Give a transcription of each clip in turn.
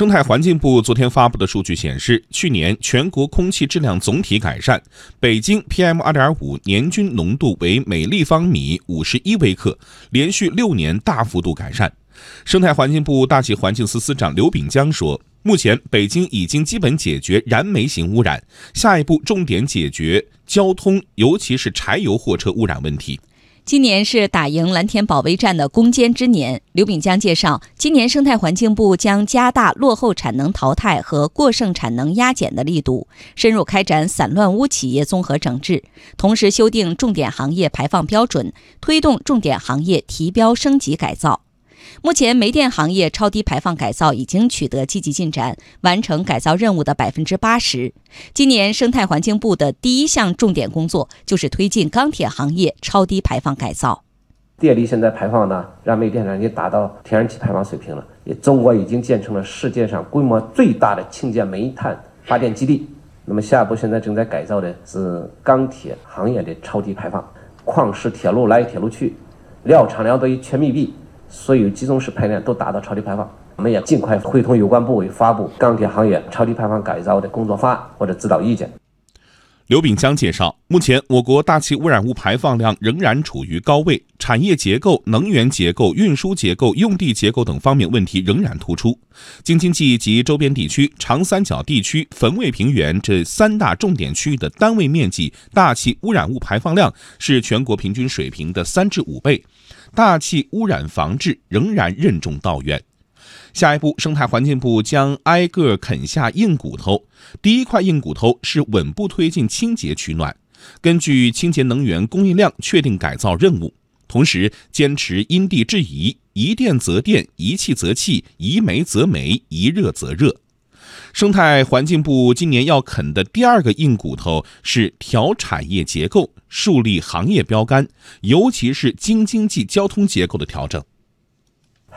生态环境部昨天发布的数据显示，去年全国空气质量总体改善，北京 PM2.5 年均浓度为每立方米五十一微克，连续六年大幅度改善。生态环境部大气环境司司长刘炳江说，目前北京已经基本解决燃煤型污染，下一步重点解决交通，尤其是柴油货车污染问题。今年是打赢蓝天保卫战的攻坚之年。刘炳江介绍，今年生态环境部将加大落后产能淘汰和过剩产能压减的力度，深入开展散乱污企业综合整治，同时修订重点行业排放标准，推动重点行业提标升级改造。目前，煤电行业超低排放改造已经取得积极进展，完成改造任务的百分之八十。今年，生态环境部的第一项重点工作就是推进钢铁行业超低排放改造。电力现在排放呢，燃煤电厂已经达到天然气排放水平了。也，中国已经建成了世界上规模最大的清洁煤炭发电基地。那么，下一步现在正在改造的是钢铁行业的超低排放，矿石铁路来铁路去，料场料堆全密闭。所有集中式排练都达到超低排放，我们也尽快会同有关部委发布钢铁行业超低排放改造的工作方案或者指导意见。刘炳江介绍，目前我国大气污染物排放量仍然处于高位，产业结构、能源结构、运输结构、用地结构等方面问题仍然突出。京津冀及周边地区、长三角地区、汾渭平原这三大重点区域的单位面积大气污染物排放量是全国平均水平的三至五倍，大气污染防治仍然任重道远。下一步，生态环境部将挨个啃下硬骨头。第一块硬骨头是稳步推进清洁取暖，根据清洁能源供应量确定改造任务，同时坚持因地制宜，宜电则电，宜气则气，宜煤则煤，宜热则热。生态环境部今年要啃的第二个硬骨头是调产业结构，树立行业标杆，尤其是京津冀交通结构的调整。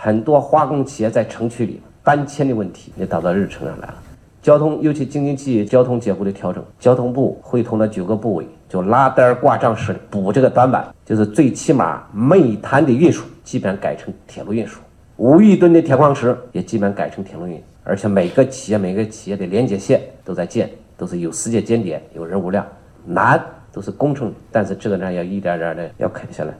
很多化工企业在城区里搬迁的问题也导到日程上来了。交通，尤其京津冀交通结构的调整，交通部会同了九个部委，就拉单挂账式的补这个短板，就是最起码煤炭的运输基本上改成铁路运输，五亿吨的铁矿石也基本改成铁路运，而且每个企业每个企业的连接线都在建，都是有时间节点、有任务量，难都是工程，但是这个呢要一点点的要啃下来。